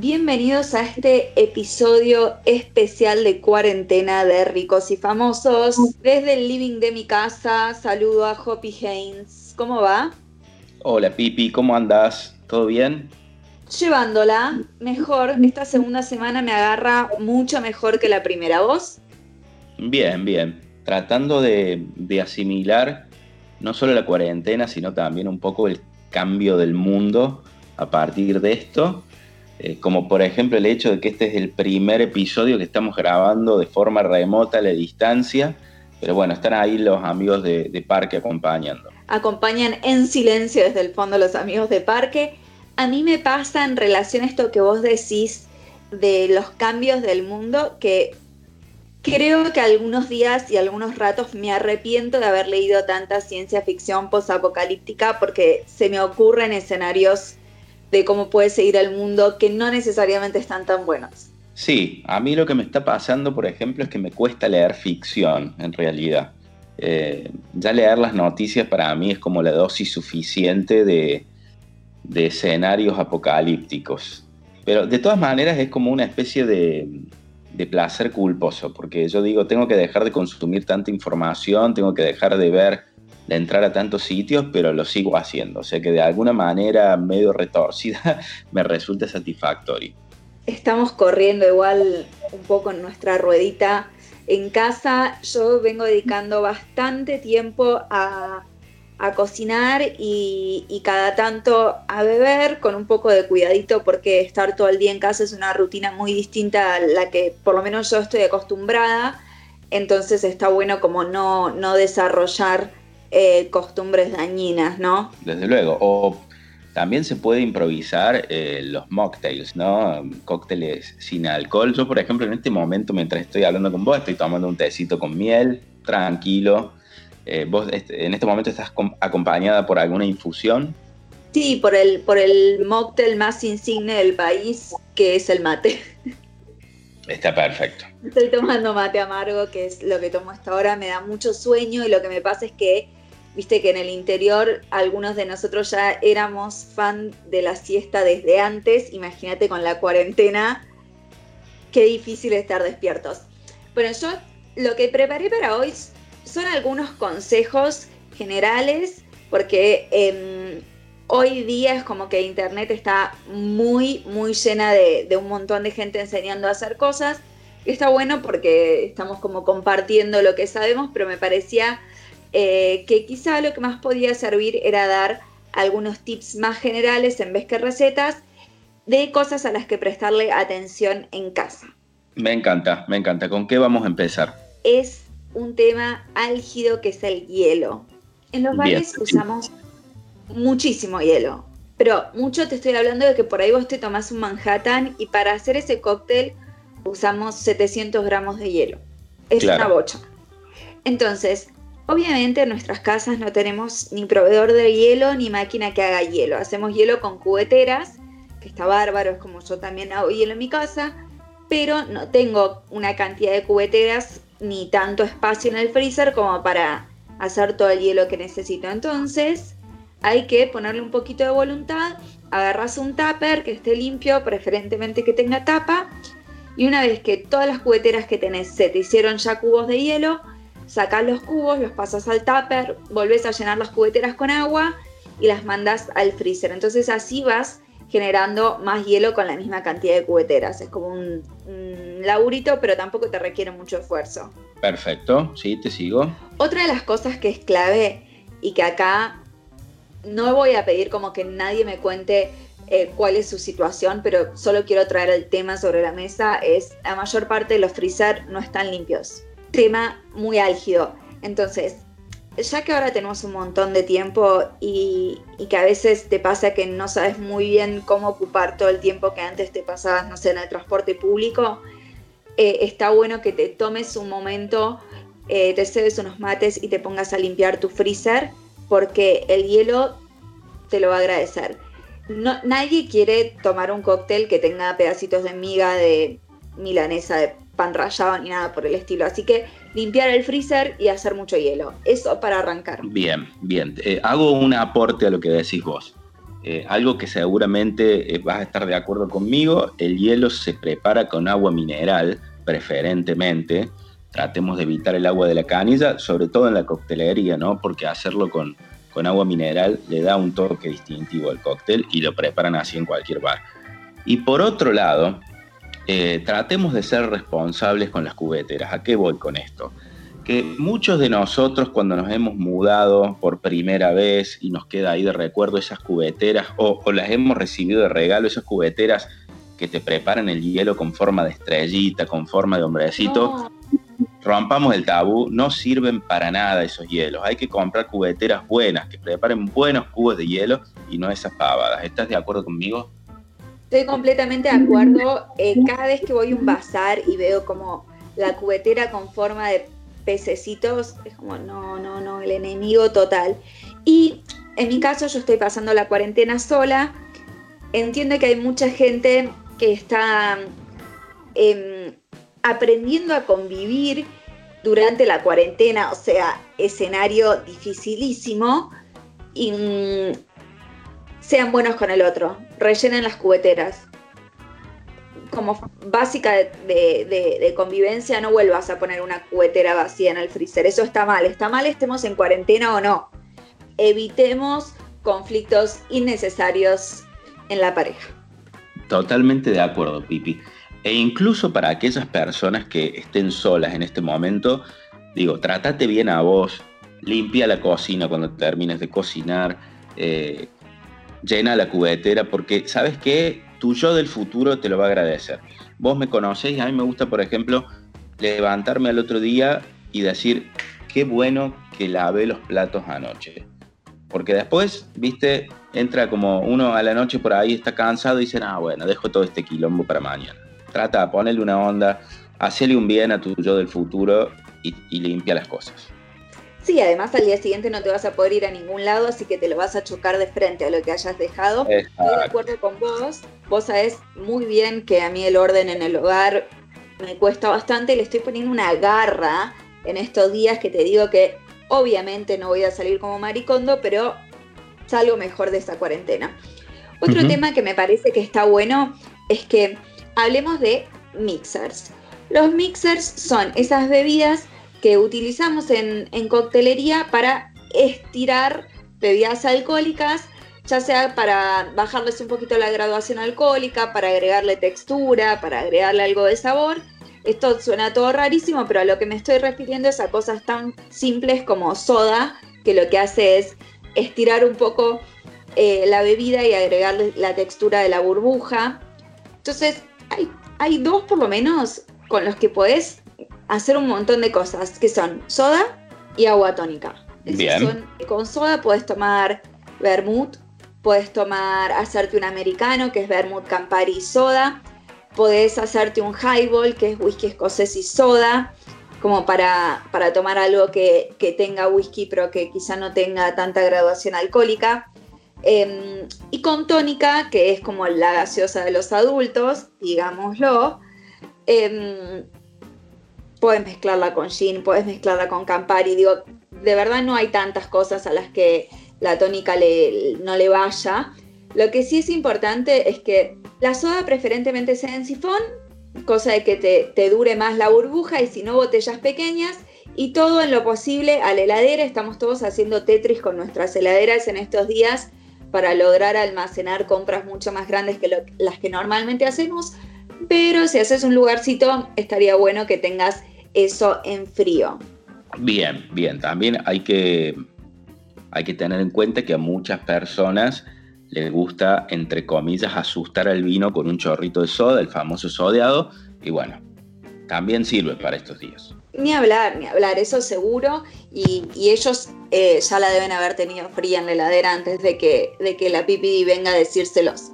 Bienvenidos a este episodio especial de cuarentena de ricos y famosos. Desde el living de mi casa, saludo a Hoppy Haynes. ¿Cómo va? Hola Pipi, ¿cómo andás? ¿Todo bien? Llevándola mejor. Esta segunda semana me agarra mucho mejor que la primera. ¿Vos? Bien, bien. Tratando de, de asimilar no solo la cuarentena, sino también un poco el cambio del mundo a partir de esto eh, como por ejemplo el hecho de que este es el primer episodio que estamos grabando de forma remota a la distancia, pero bueno, están ahí los amigos de, Parque acompañando. Acompañan en silencio desde el fondo los amigos de Parque. A mí me pasa en relación a esto que vos decís de los cambios del mundo, que creo que algunos días y algunos ratos me arrepiento de haber leído tanta ciencia ficción posapocalíptica porque se me ocurren escenarios de cómo puede seguir el mundo que no necesariamente están tan buenos. Sí, a mí lo que me está pasando, por ejemplo, es que me cuesta leer ficción, en realidad. Eh, ya leer las noticias para mí es como la dosis suficiente de, de escenarios apocalípticos. Pero de todas maneras es como una especie de, de placer culposo, porque yo digo, tengo que dejar de consumir tanta información, tengo que dejar de ver de entrar a tantos sitios, pero lo sigo haciendo. O sea que de alguna manera medio retorcida me resulta satisfactorio. Estamos corriendo igual un poco en nuestra ruedita en casa. Yo vengo dedicando bastante tiempo a, cocinar y, y, cada tanto a beber con un poco de cuidadito porque estar todo el día en casa es una rutina muy distinta a la que por lo menos yo estoy acostumbrada. Entonces está bueno como no, no desarrollar eh, costumbres dañinas, ¿no? Desde luego. O también se puede improvisar eh, los mocktails, ¿no? Cócteles sin alcohol. Yo, por ejemplo, en este momento, mientras estoy hablando con vos, estoy tomando un tecito con miel, tranquilo. Eh, ¿Vos este, en este momento estás acompañada por alguna infusión? Sí, por el, por el mocktail más insigne del país, que es el mate. Está perfecto. Estoy tomando mate amargo, que es lo que tomo hasta ahora. Me da mucho sueño y lo que me pasa es que Viste que en el interior algunos de nosotros ya éramos fan de la siesta desde antes. Imagínate con la cuarentena, qué difícil estar despiertos. Bueno, yo lo que preparé para hoy son algunos consejos generales, porque em, hoy día es como que Internet está muy, muy llena de, de un montón de gente enseñando a hacer cosas. Está bueno porque estamos como compartiendo lo que sabemos, pero me parecía eh, que quizá lo que más podía servir era dar algunos tips más generales en vez que recetas de cosas a las que prestarle atención en casa. Me encanta, me encanta. ¿Con qué vamos a empezar? Es un tema álgido que es el hielo. En los bares usamos muchísimo hielo, pero mucho te estoy hablando de que por ahí vos te tomás un Manhattan y para hacer ese cóctel usamos 700 gramos de hielo. Es una bocha. Entonces, Obviamente en nuestras casas no tenemos ni proveedor de hielo ni máquina que haga hielo. Hacemos hielo con cubeteras, que está bárbaro, es como yo también hago hielo en mi casa, pero no tengo una cantidad de cubeteras ni tanto espacio en el freezer como para hacer todo el hielo que necesito. Entonces hay que ponerle un poquito de voluntad, agarras un tupper que esté limpio, preferentemente que tenga tapa, y una vez que todas las cubeteras que tenés se te hicieron ya cubos de hielo, sacas los cubos, los pasas al tupper, volvés a llenar las cubeteras con agua y las mandas al freezer. Entonces así vas generando más hielo con la misma cantidad de cubeteras. Es como un, un laburito, pero tampoco te requiere mucho esfuerzo. Perfecto, sí, te sigo. Otra de las cosas que es clave y que acá no voy a pedir como que nadie me cuente eh, cuál es su situación, pero solo quiero traer el tema sobre la mesa, es la mayor parte de los freezer no están limpios tema muy álgido. Entonces, ya que ahora tenemos un montón de tiempo y, que a veces te pasa que no sabes muy bien cómo ocupar todo el tiempo que antes te pasabas, no sé, en el transporte público, eh, está bueno que te tomes un momento, eh, te cedes unos mates y te pongas a limpiar tu freezer, porque el hielo te lo va a agradecer. Nadie quiere tomar un cóctel que tenga pedacitos de miga de milanesa de pan rallado ni nada por el estilo. Así que limpiar el freezer y hacer mucho hielo. Eso para arrancar. Bien, bien. Eh, hago un aporte a lo que decís vos. eh, algo que seguramente eh, vas a estar de acuerdo conmigo, el hielo se prepara con agua mineral, preferentemente. Tratemos de evitar el agua de la canilla, sobre todo en la coctelería, ¿no? Porque hacerlo con, con agua mineral le da un toque distintivo al cóctel y lo preparan así en cualquier bar. Y por otro lado, eh, tratemos de ser responsables con las cubeteras. ¿A qué voy con esto? que muchos de nosotros cuando nos hemos mudado por primera vez y nos queda ahí de recuerdo esas cubeteras o, las hemos recibido de regalo, esas cubeteras que te preparan el hielo con forma de estrellita, con forma de hombrecito, rompamos el tabú, no sirven para nada esos hielos. Hay que comprar cubeteras buenas, que preparen buenos cubos de hielo y no esas pavadas. ¿Estás de acuerdo conmigo? Estoy completamente de acuerdo. Eh, cada vez que voy a un bazar y veo como la cubetera con forma de pececitos, es como, no, no, no, el enemigo total. Y en mi caso yo estoy pasando la cuarentena sola, entiendo que hay mucha gente que está em, aprendiendo a convivir durante la cuarentena, o sea, escenario dificilísimo, y mm, sean buenos con el otro, rellenen las cubeteras, como básica de, convivencia, no vuelvas a poner una cubetera vacía en el freezer. Eso está mal. Está mal estemos en cuarentena o no. Evitemos conflictos innecesarios en la pareja. Totalmente de acuerdo, Pipi. E incluso para aquellas personas que estén solas en este momento, digo, trátate bien a vos, limpia la cocina cuando termines de cocinar, eh, llena la cubetera, porque sabes qué, tu yo del futuro te lo va a agradecer. Vos me conocéis, a mí me gusta, por ejemplo, levantarme al otro día y decir, qué bueno que lavé los platos anoche. Porque después, viste, entra como uno a la noche por ahí, está cansado y dice, ah, bueno, dejo todo este quilombo para mañana. Trata de ponerle una onda, hacerle un bien a tu yo del futuro y, y limpia las cosas. Sí, además al día siguiente no te vas a poder ir a ningún lado, así que te lo vas a chocar de frente a lo que hayas dejado. Estoy de acuerdo con vos. Vos sabés muy bien que a mí el orden en el hogar me cuesta bastante. Le estoy poniendo una garra en estos días que te digo que obviamente no voy a salir como maricondo, pero salgo mejor de esa cuarentena. Otro tema que me parece que está bueno es que hablemos de mixers. Los mixers son esas bebidas que utilizamos en, coctelería para estirar bebidas alcohólicas, ya sea para bajarles un poquito la graduación alcohólica, para agregarle textura, para agregarle algo de sabor. Esto suena todo rarísimo, pero a lo que me estoy refiriendo es a cosas tan simples como soda, que lo que hace es estirar un poco eh, la bebida y agregarle la textura de la burbuja. Entonces, hay, hay dos por lo menos con los que podés hacer un montón de cosas, que son soda y agua tónica. Bien. con soda puedes tomar vermouth, puedes tomar, hacerte un americano, que es vermouth, campari y soda. Puedes hacerte un highball, que es whisky escocés y soda, como para, para tomar algo que, tenga whisky, pero que quizá no tenga tanta graduación alcohólica. Em, y con tónica, que es como la gaseosa de los adultos, digámoslo. Em, puedes mezclarla con gin, puedes mezclarla con Campari. Digo, de verdad no hay tantas cosas a las que la tónica no le vaya. Lo que sí es importante es que la soda preferentemente sea en sifón, cosa de que te, te dure más la burbuja y si no botellas pequeñas. Y todo en lo posible a la heladera. Estamos todos haciendo Tetris con nuestras heladeras en estos días para lograr almacenar compras mucho más grandes que las que normalmente hacemos. Pero si haces un lugarcito, estaría bueno que tengas eso en frío. Bien, bien. También hay que, hay que tener en cuenta que a muchas personas les gusta, entre comillas, asustar al vino con un chorrito de soda, el famoso sodeado, y bueno, también sirve para estos días. Ni hablar, ni hablar, eso seguro, y, ellos eh, ya la deben haber tenido fría en la heladera antes de que, de que la pipi venga a decírselos.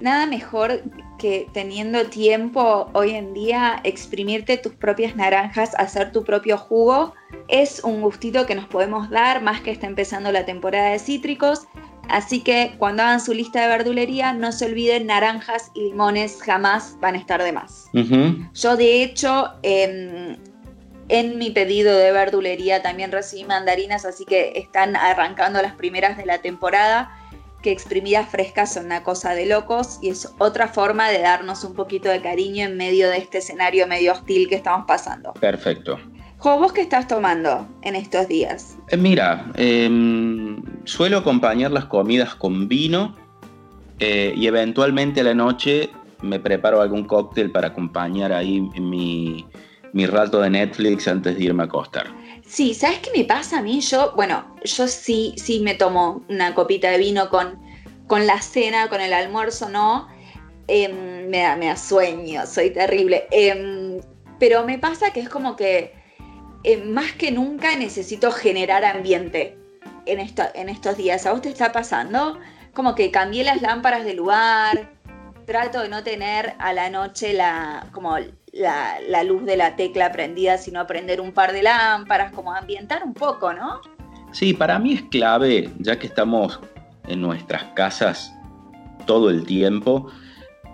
Nada mejor que teniendo tiempo hoy en día, exprimirte tus propias naranjas, hacer tu propio jugo, es un gustito que nos podemos dar, más que está empezando la temporada de cítricos. Así que cuando hagan su lista de verdulería, no se olviden, naranjas y limones jamás van a estar de más. Yo de hecho, em, en mi pedido de verdulería también recibí mandarinas, así que están arrancando las primeras de la temporada que exprimidas frescas son una cosa de locos y es otra forma de darnos un poquito de cariño en medio de este escenario medio hostil que estamos pasando. Perfecto. Jo, ¿vos qué estás tomando en estos días? Eh, mira, em, suelo acompañar las comidas con vino eh, y eventualmente a la noche me preparo algún cóctel para acompañar ahí mi, mi rato de Netflix antes de irme a acostar. Sí, ¿sabes qué me pasa a mí? Yo, bueno, yo sí, sí me tomo una copita de vino con, con la cena, con el almuerzo, ¿no? Em, me, da, me da sueño, soy terrible. Em, pero me pasa que es como que em, más que nunca necesito generar ambiente en, en estos días. ¿A vos te está pasando? Como que cambié las lámparas de lugar, trato de no tener a la noche la, como la, luz de la tecla prendida, sino prender un par de lámparas, como ambientar un poco, ¿no? Sí, para mí es clave, ya que estamos en nuestras casas todo el tiempo,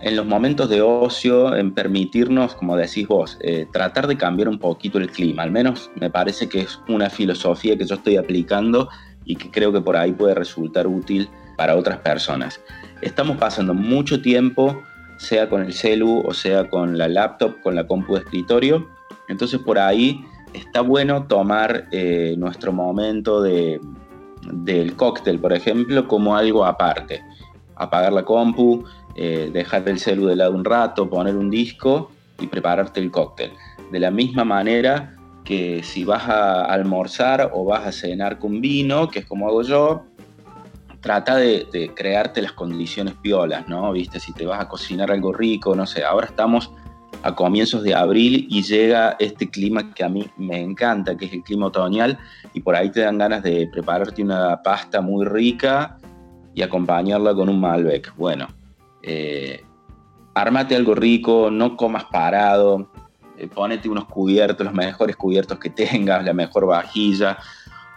en los momentos de ocio, en permitirnos, como decís vos, eh, tratar de cambiar un poquito el clima. Al menos me parece que es una filosofía que yo estoy aplicando y que creo que por ahí puede resultar útil para otras personas. Estamos pasando mucho tiempo sea con el celu o sea con la laptop, con la compu de escritorio. Entonces por ahí está bueno tomar eh, nuestro momento de, del cóctel, por ejemplo, como algo aparte. Apagar la compu, eh, dejar el celu de lado un rato, poner un disco y prepararte el cóctel. De la misma manera que si vas a almorzar o vas a cenar con vino, que es como hago yo, trata de, crearte las condiciones piolas, ¿no? Viste, si te vas a cocinar algo rico, no sé, ahora estamos a comienzos de abril y llega este clima que a mí me encanta, que es el clima otoñal, y por ahí te dan ganas de prepararte una pasta muy rica y acompañarla con un Malbec. Bueno, eh, armate algo rico, no comas parado, eh, ponete unos cubiertos, los mejores cubiertos que tengas, la mejor vajilla,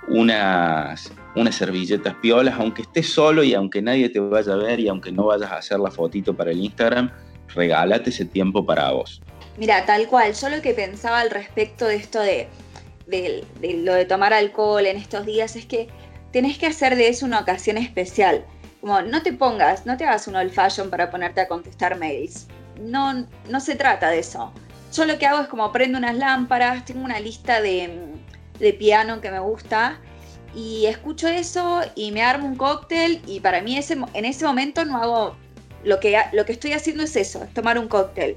unas, unas servilletas piolas, aunque estés solo y aunque nadie te vaya a ver y aunque no vayas a hacer la fotito para el Instagram, regálate ese tiempo para vos. Mira, tal cual, yo lo que pensaba al respecto de esto de, de, lo de tomar alcohol en estos días es que tenés que hacer de eso una ocasión especial. Como no te pongas, no te hagas un old fashion para ponerte a contestar mails. No, no se trata de eso. Yo lo que hago es como prendo unas lámparas, tengo una lista de, de piano que me gusta y escucho eso y me armo un cóctel y para mí ese, en ese momento no hago, lo que, lo que estoy haciendo es eso, es tomar un cóctel.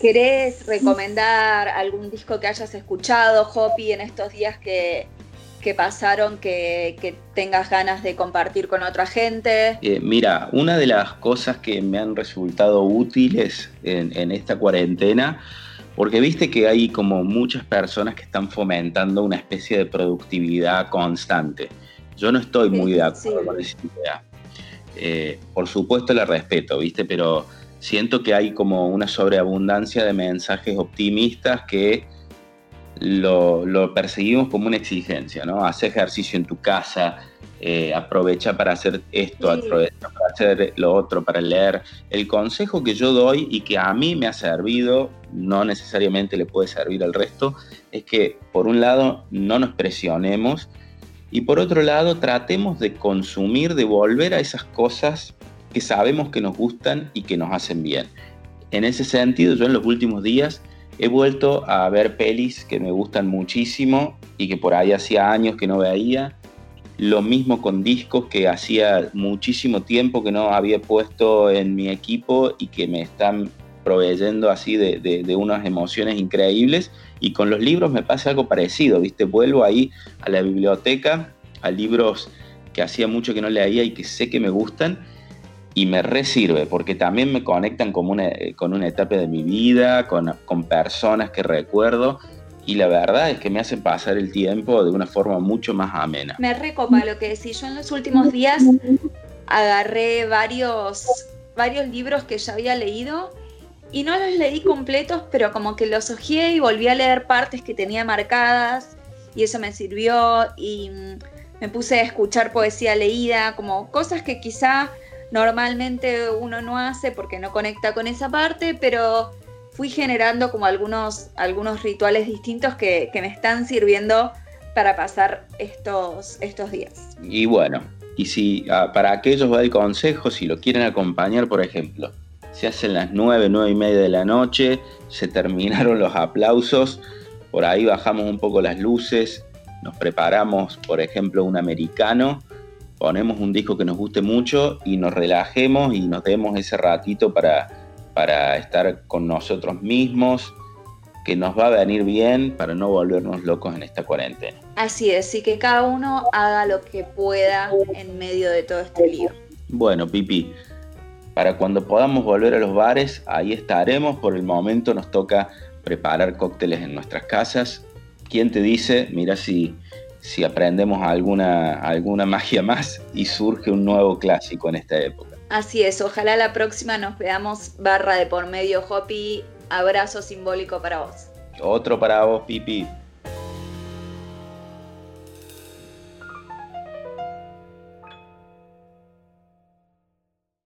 ¿Querés recomendar algún disco que hayas escuchado, Hopi, en estos días que, que pasaron que, que, tengas ganas de compartir con otra gente? Eh, mira, una de las cosas que me han resultado útiles en esta cuarentena porque viste que hay como muchas personas que están fomentando una especie de productividad constante. Yo no estoy muy de acuerdo con esa idea. Eh, por supuesto la respeto, ¿viste? Pero siento que hay como una sobreabundancia de mensajes optimistas que lo, lo perseguimos como una exigencia, ¿no? Haz ejercicio en tu casa, eh, aprovecha para hacer esto, aprovecha para hacer lo otro, para leer. El consejo que yo doy y que a mí me ha servido, no necesariamente le puede servir al resto, es que por un lado no nos presionemos y por otro lado tratemos de consumir, de volver a esas cosas que sabemos que nos gustan y que nos hacen bien. En ese sentido, yo en los últimos días he vuelto a ver pelis que me gustan muchísimo y que por ahí hacía años que no veía lo mismo con discos que hacía muchísimo tiempo que no había puesto en mi equipo y que me están proveyendo así de, unas emociones increíbles. Y con los libros me pasa algo parecido, ¿viste? Vuelvo ahí a la biblioteca, a libros que hacía mucho que no leía y que sé que me gustan y me resirve porque también me conectan con una, con una etapa de mi vida, con, con personas que recuerdo y la verdad es que me hacen pasar el tiempo de una forma mucho más amena. Me recopa lo que decís. Yo en los últimos días agarré varios, varios libros que ya había leído y no los leí completos, pero como que los hojeé y volví a leer partes que tenía marcadas y eso me sirvió y me puse a escuchar poesía leída, como cosas que quizá normalmente uno no hace porque no conecta con esa parte, pero fui generando como algunos, algunos rituales distintos que, me están sirviendo para pasar estos, estos días. Y bueno, Y si ah, para aquellos va el consejo, si lo quieren acompañar, por ejemplo, se hacen las 9, 9 y media de la noche, se terminaron los aplausos, por ahí bajamos un poco las luces, nos preparamos, por ejemplo, un americano, ponemos un disco que nos guste mucho y nos relajemos y nos demos ese ratito para, para estar con nosotros mismos, que nos va a venir bien para no volvernos locos en esta cuarentena. Así es, y que cada uno haga lo que pueda en medio de todo este lío. Bueno, Pipi, para cuando podamos volver a los bares, ahí estaremos. Por el momento nos toca preparar cócteles en nuestras casas. ¿Quién te dice? Mira si, si aprendemos alguna, alguna magia más y surge un nuevo clásico en esta época. Así es, ojalá la próxima nos veamos barra de por medio, Hopi. Abrazo simbólico para vos. Otro para vos, Pipi.